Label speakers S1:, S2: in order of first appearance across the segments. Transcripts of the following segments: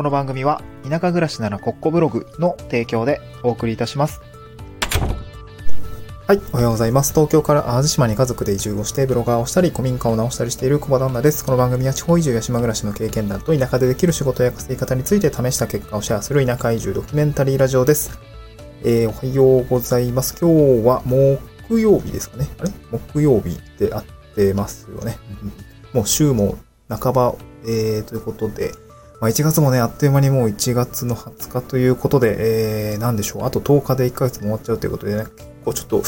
S1: この番組は田舎暮らしならコッコブログの提供でお送りいたします。はい。おはようございます。東京から淡路島に家族で移住をしてブロガーをしたり、古民家を直したりしている小場旦那です。この番組は地方移住や島暮らしの経験談と田舎でできる仕事や稼ぎ方について試した結果をシェアする田舎移住ドキュメンタリーラジオです。えー、おはようございます。今日は木曜日ですかね。あれ？木曜日であってますよね。もう週も半ば、えー、ということで、まあ、1月もね、あっという間にもう1月の20日ということで、えー、なんでしょう。あと10日で1ヶ月も終わっちゃうということでね、結構ちょっと、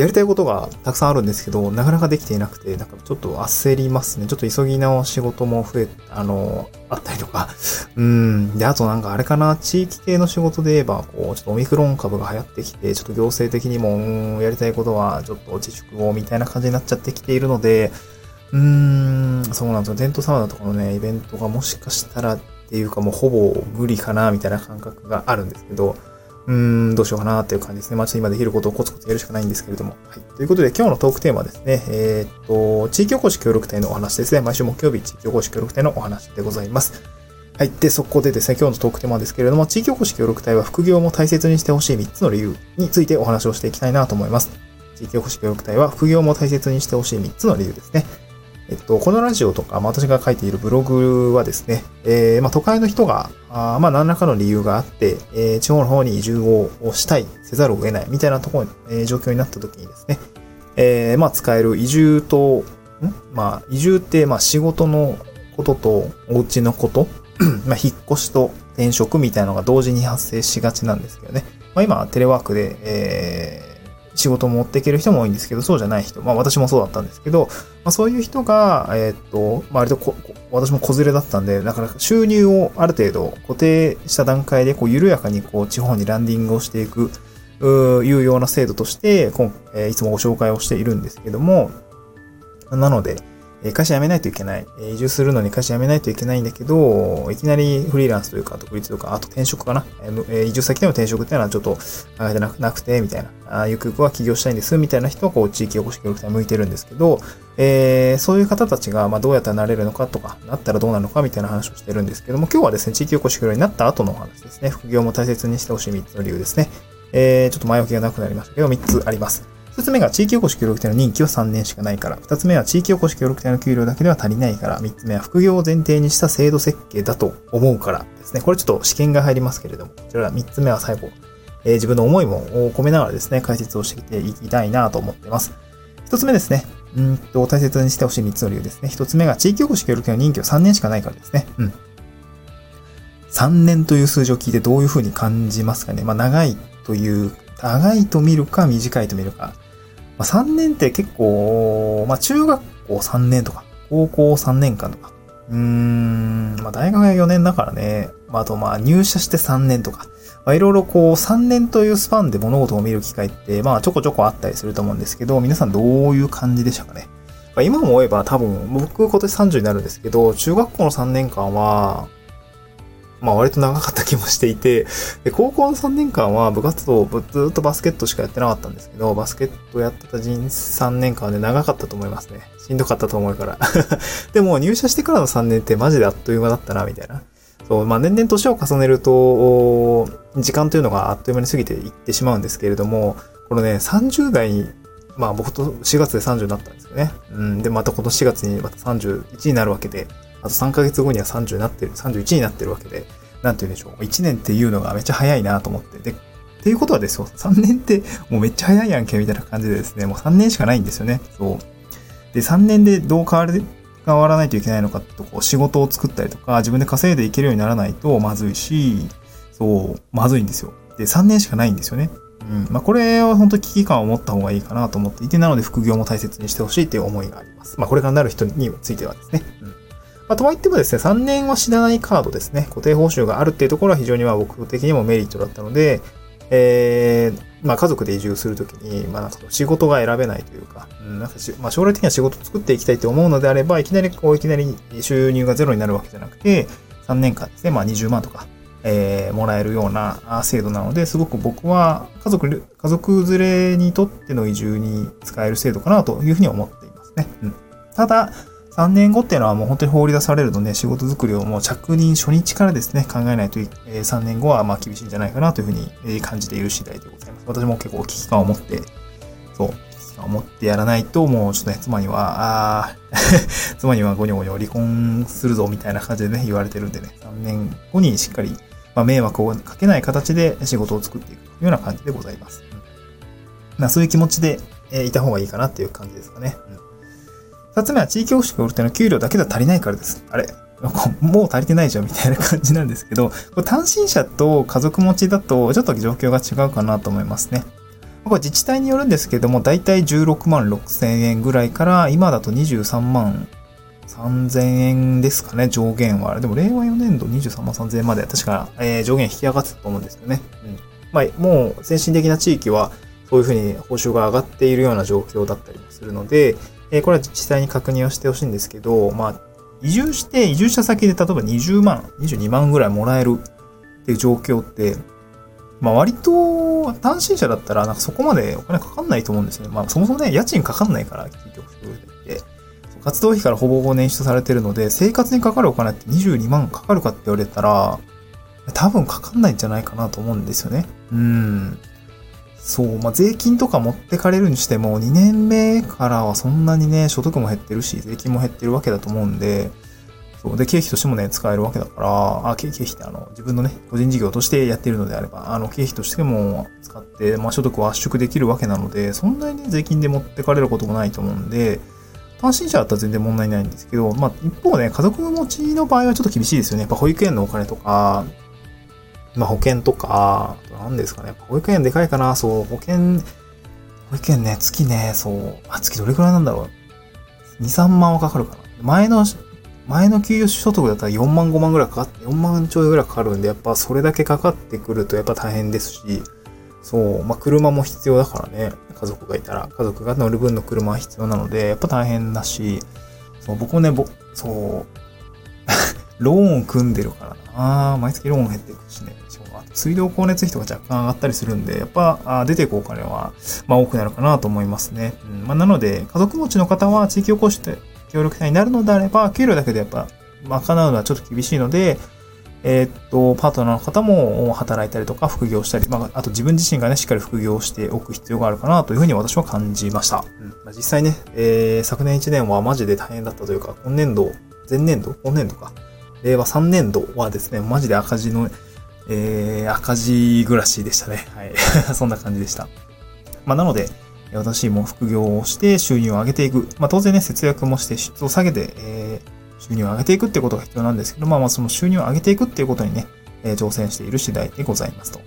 S1: やりたいことがたくさんあるんですけど、なかなかできていなくて、なんかちょっと焦りますね。ちょっと急ぎの仕事も増え、あの、あったりとか。うん。で、あとなんかあれかな、地域系の仕事で言えば、こう、ちょっとオミクロン株が流行ってきて、ちょっと行政的にも、うん、やりたいことはちょっと自粛をみたいな感じになっちゃってきているので、うーん、そうなんですよ。テントサウナとかのね、イベントがもしかしたらっていうかもうほぼ無理かな、みたいな感覚があるんですけど、うーん、どうしようかなっていう感じですね。まあ、ちょっと今できることをコツコツやるしかないんですけれども。はい。ということで今日のトークテーマはですね、えーっと、地域おこし協力隊のお話ですね。毎週木曜日、地域おこし協力隊のお話でございます。はい。で、そこでですね、今日のトークテーマですけれども、地域おこし協力隊は副業も大切にしてほしい3つの理由についてお話をしていきたいなと思います。地域おこし協力隊は副業も大切にしてほしい3つの理由ですね。えっと、このラジオとか、まあ、私が書いているブログはですね、えー、まあ、都会の人が、あまあ、何らかの理由があって、えー、地方の方に移住をしたい、せざるを得ない、みたいなところ、えー、状況になった時にですね、えー、まあ、使える移住と、ん？まあ、移住って、まあ、仕事のことと、お家のこと、まあ、引っ越しと転職みたいなのが同時に発生しがちなんですけどね。まあ、今、テレワークで、えー、仕事を持っていける人も多いんですけど、そうじゃない人、まあ私もそうだったんですけど、まあそういう人が、えーっと、まあ割とこ私も子連れだったんで、だから収入をある程度固定した段階で、こう緩やかにこう地方にランディングをしていく、うーいうような制度として、今えーいつもご紹介をしているんですけども、なので、え会社辞めないといけない。え移住するのに会社辞めないといけないんだけど、いきなりフリーランスというか、独立とか、あと転職かな。え移住先での転職っていうのはちょっと考えてなくなくて、みたいな。あゆくゆくは起業したいんです、みたいな人は、こう、地域おこし協力隊向いてるんですけど、えーそういう方たちが、まあ、どうやったらなれるのかとか、なったらどうなのか、みたいな話をしてるんですけども、今日はですね、地域おこし協力になった後のお話ですね。副業も大切にしてほしい3つの理由ですね。えーちょっと前置きがなくなりましたけど、3つあります。一つ目が地域おこし協力隊の任期は3年しかないから。二つ目は地域おこし協力隊の給料だけでは足りないから。三つ目は副業を前提にした制度設計だと思うからですね。これちょっと試験が入りますけれども、こちら三つ目は最後、えー自分の思いも込めながらですね、解説をしていきたいなと思っています。一つ目ですね。うんと、大切にしてほしい三つの理由ですね。一つ目が地域おこし協力隊の任期は3年しかないからですね。うん。3年という数字を聞いてどういうふうに感じますかね。まあ、長いという、長いと見るか短いと見るか。まあ、3年って結構、まあ、中学校3年とか、高校3年間とか。うーん、まあ、大学が4年だからね。まあ、あと、まあ、入社して3年とか。まあ、いろいろこう、3年というスパンで物事を見る機会って、まあ、ちょこちょこあったりすると思うんですけど、皆さんどういう感じでしたかね。まあ、今思えば多分、僕今年30になるんですけど、中学校の3年間は、まあ割と長かった気もしていて、で高校の3年間は部活動、ずっとバスケットしかやってなかったんですけど、バスケットやってた人3年間はね、長かったと思いますね。しんどかったと思うから。でも入社してからの3年ってマジであっという間だったな、みたいな。そう、まあ年々年を重ねると、時間というのがあっという間に過ぎていってしまうんですけれども、このね、30代に、まあ僕と4月で30になったんですよね。うん。で、また今年4月にまた31になるわけで、あと3ヶ月後には30になってる、31になってるわけで、なんて言うんでしょう。1年っていうのがめっちゃ早いなと思って。で、っていうことはですよ、3年ってもうめっちゃ早いやんけ、みたいな感じでですね、もう3年しかないんですよね。そう。で、3年でどう変わる、変わらないといけないのかってとこ仕事を作ったりとか、自分で稼いでいけるようにならないとまずいし、そう、まずいんですよ。で、3年しかないんですよね。うん。まあ、これは本当に危機感を持った方がいいかなと思っていて、なので副業も大切にしてほしいっていう思いがあります。まあ、これからなる人についてはですね。うん。まあ、とはいってもですね、3年は知らないカードですね。固定報酬があるっていうところは非常にまあ僕的にもメリットだったので、えー、まあ家族で移住するときに、まあなんか仕事が選べないというか、うん、なんかまあ将来的には仕事を作っていきたいと思うのであれば、いきなりこう、いきなり収入がゼロになるわけじゃなくて、3年間ですね、まあ20万とか、えーもらえるような制度なので、すごく僕は家族、家族連れにとっての移住に使える制度かなというふうに思っていますね。うん、ただ、3年後っていうのはもう本当に放り出されるので、仕事作りをもう着任初日からですね、考えないと、え、3年後はまあ厳しいんじゃないかなというふうに感じている次第でございます。私も結構危機感を持って、そう、危機感を持ってやらないと、もうちょっとね、妻には、あ 妻にはゴニョゴニョ離婚するぞみたいな感じでね、言われてるんでね、3年後にしっかり、まあ、迷惑をかけない形で仕事を作っていくというような感じでございます。まあ、そういう気持ちで、え、いた方がいいかなっていう感じですかね。うん二つ目は地域保ての給料だけでは足りないからです。あれ？もう足りてないじゃんみたいな感じなんですけど、単身者と家族持ちだとちょっと状況が違うかなと思いますね。これ自治体によるんですけども、だいたい16万6千円ぐらいから、今だと23万3000円ですかね、上限は。でも令和4年度23万3000円まで確か、えー、上限引き上がってたと思うんですよね。うん。まあ、もう先進的な地域はそういうふうに報酬が上がっているような状況だったりもするので、えこれは自治体に確認をしてほしいんですけど、まあ、移住して、移住した先で例えば20万、22万ぐらいもらえるっていう状況って、まあ割と単身者だったらなんかそこまでお金かかんないと思うんですね。まあそもそもね、家賃かかんないから、結局、って活動費からほぼほぼ捻出されてるので、生活にかかるお金って22万かかるかって言われたら、多分かかんないんじゃないかなと思うんですよね。うん。そう、まあ、税金とか持ってかれるにしても、2年目からはそんなにね、所得も減ってるし、税金も減ってるわけだと思うんで、そう。で、経費としてもね、使えるわけだから、あ、経費ってあの、自分のね、個人事業としてやってるのであれば、あの、経費としても使って、まあ、所得を圧縮できるわけなので、そんなにね、税金で持ってかれることもないと思うんで、単身者だったら全然問題ないんですけど、まあ、一方ね、家族持ちの場合はちょっと厳しいですよね。やっぱ保育園のお金とか、まあ、保険とか、何ですかね。保育園でかいかなそう、保険、保育園ね、月ね、そう、あ、月どれくらいなんだろう。2、3万はかかるかな。前の、前の給与所得だったら4万5万ぐらいかかって、4万ちょいぐらいかかるんで、やっぱそれだけかかってくるとやっぱ大変ですし、そう、まあ、車も必要だからね。家族がいたら、家族が乗る分の車は必要なので、やっぱ大変だし、そう、僕もね、ぼ、そう、ローンを組んでるからな。毎月ローン減っていくしね。水道光熱費とか若干上がったりするんで、やっぱ出ていくお金は、まあ、多くなるかなと思いますね。うんまあ、なので、家族持ちの方は地域おこして協力隊になるのであれば、給料だけでやっぱ賄うのはちょっと厳しいので、えー、っと、パートナーの方も働いたりとか副業したり、まあ、あと自分自身がね、しっかり副業しておく必要があるかなというふうに私は感じました。うんまあ、実際ね、えー、昨年1年はマジで大変だったというか、今年度、前年度今年度か。令和3年度はですね、マジで赤字のえー、赤字暮らしでしたね。はい。そんな感じでした。まあ、なので、私も副業をして収入を上げていく。まあ、当然ね、節約もして質を下げて、えー、収入を上げていくってことが必要なんですけど、まあ、まあ、その収入を上げていくっていうことにね、えー、挑戦している次第でございますと。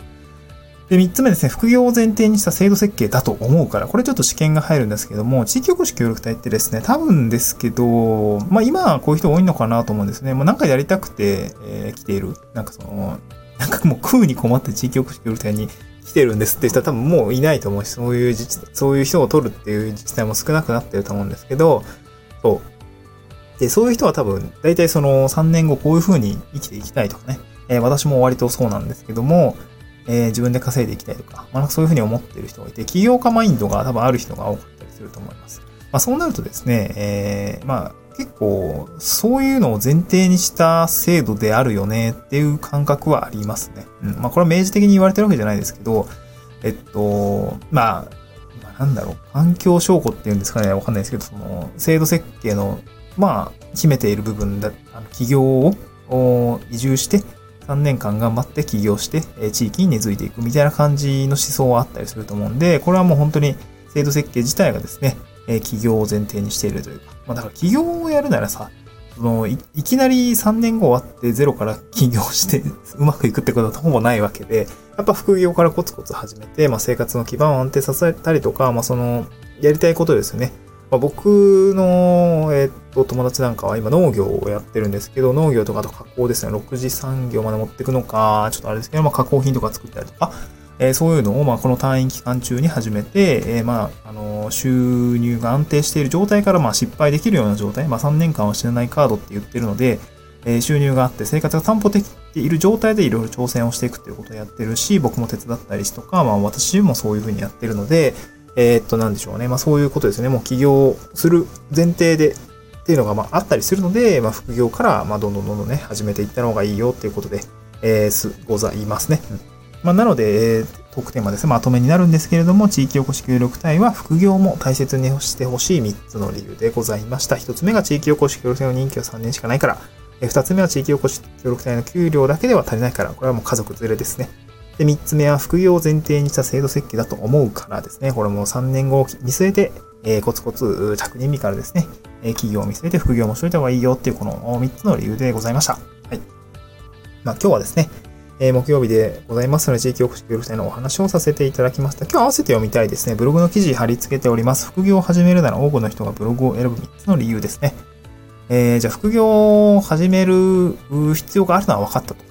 S1: で、三つ目ですね、副業を前提にした制度設計だと思うから、これちょっと試験が入るんですけども、地域おこし協力隊ってですね、多分ですけど、まあ今はこういう人多いのかなと思うんですね。もうなんかやりたくて、えー、来ている。なんかその、なんかもう食うに困って地域おこし協力隊に来てるんですって人は多分もういないと思うし、そういう自治、そういう人を取るっていう自治体も少なくなってると思うんですけど、そう。で、そういう人は多分、大体その3年後こういう風に生きていきたいとかね、えー、私も割とそうなんですけども、えー、自分で稼いでいきたいとか、まあ、そういう風に思っている人がいて、起業家マインドが多分ある人が多かったりすると思います。まあ、そうなるとですね、えー、まあ、結構、そういうのを前提にした制度であるよねっていう感覚はありますね。うん。まあ、これは明示的に言われてるわけじゃないですけど、えっと、まあ、まあ、なんだろう、環境証拠っていうんですかね、わかんないですけど、その、制度設計の、まあ、秘めている部分だ、あの企業を移住して、3年間頑張って起業して、え地域に根付いていくみたいな感じの思想はあったりすると思うんで、これはもう本当に制度設計自体がですね、え起業を前提にしているというか、まあだから起業をやるならさ、そのい、いきなり3年後終わってゼロから 起業して うまくいくってことはほぼないわけで、やっぱ副業からコツコツ始めて、まあ生活の基盤を安定させたりとか、まあその、やりたいことですよね。まあ、僕の、えっと、友達なんかは今農業をやってるんですけど、農業とかと加工ですね、6次産業まで持っていくのか、ちょっとあれですけど、まあ加工品とか作ったりとか、えー、そういうのを、まあ、この退院期間中に始めて、えー、まあ、あの、収入が安定している状態から、まあ、失敗できるような状態、まあ、3年間は死なないカードって言ってるので、えー、収入があって生活が担保できている状態でいろいろ挑戦をしていくっていうことをやってるし、僕も手伝ったりとか、まあ、私もそういうふうにやってるので、えー、っと、なんでしょうね。まあ、そういうことですね。もう起業する前提でっていうのがまああったりするので、まあ、副業からまあどんどんどんどんね、始めていった方がいいよっていうことで、えー、す、ございますね。うんまあ、なので、えー、トークテーマですね、まとめになるんですけれども、地域おこし協力隊は副業も大切にしてほしい3つの理由でございました。1つ目が地域おこし協力隊の任期は3年しかないから、2つ目は地域おこし協力隊の給料だけでは足りないから、これはもう家族連れですね。で、3つ目は副業を前提にした制度設計だと思うからですね。これも3年後を見据えて、えー、コツコツ着任日からですね、え、企業を見据えて副業もしといた方がいいよっていうこの3つの理由でございました。はい。まあ今日はですね、え、木曜日でございますので、地域おこし協力隊のお話をさせていただきました。今日合わせて読みたいですね。ブログの記事貼り付けております。副業を始めるなら多くの人がブログを選ぶ3つの理由ですね。えー、じゃあ副業を始める必要があるのは分かったと。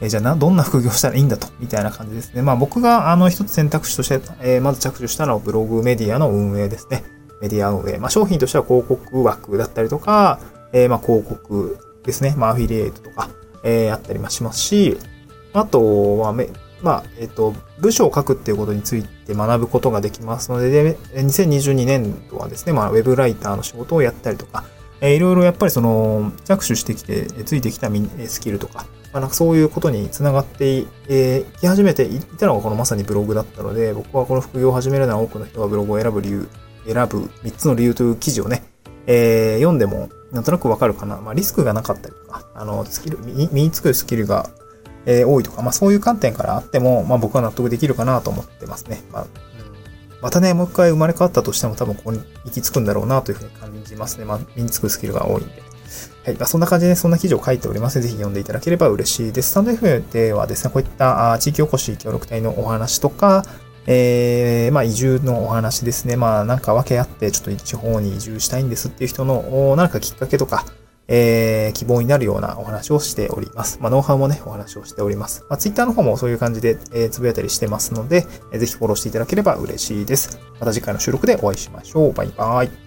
S1: え、じゃあな、どんな副業したらいいんだと、みたいな感じですね。まあ僕があの一つ選択肢として、えー、まず着手したのはブログメディアの運営ですね。メディア運営。まあ商品としては広告枠だったりとか、えー、まあ広告ですね。まあアフィリエイトとか、えー、あったりもしますし、あとは、め、まあ、えっ、と、部署を書くっていうことについて学ぶことができますので、で2022年度はですね、まあ、ウェブライターの仕事をやったりとか、えー、いろいろやっぱりその、着手してきて、ついてきたスキルとか、まあ、なんかそういうことにつながってい、えー、き始めていったのがこのまさにブログだったので、僕はこの副業を始めるのは多くの人がブログを選ぶ理由、選ぶ3つの理由という記事をね、えー、読んでもなんとなくわかるかな。まあ、リスクがなかったりとか、あの、スキル、身につくスキルがえー、多いとか、まあそういう観点からあっても、まあ僕は納得できるかなと思ってますね。まあ、またね、もう一回生まれ変わったとしても多分ここに行き着くんだろうなというふうに感じますね。まあ身につくスキルが多いんで。はい。まあ、そんな感じで、そんな記事を書いておりますので、ぜひ読んでいただければ嬉しいです。スタンド F ではですね、こういったあ地域おこし協力隊のお話とか、えー、まあ移住のお話ですね。まあなんか訳あって、ちょっと地方に移住したいんですっていう人の、なんかきっかけとか、えー、希望になるようなお話をしております。まあ、ノウハウもね、お話をしております。まあ、Twitter の方もそういう感じで、えー、つぶやいたりしてますので、えー、ぜひフォローしていただければ嬉しいです。また次回の収録でお会いしましょう。バイバイ。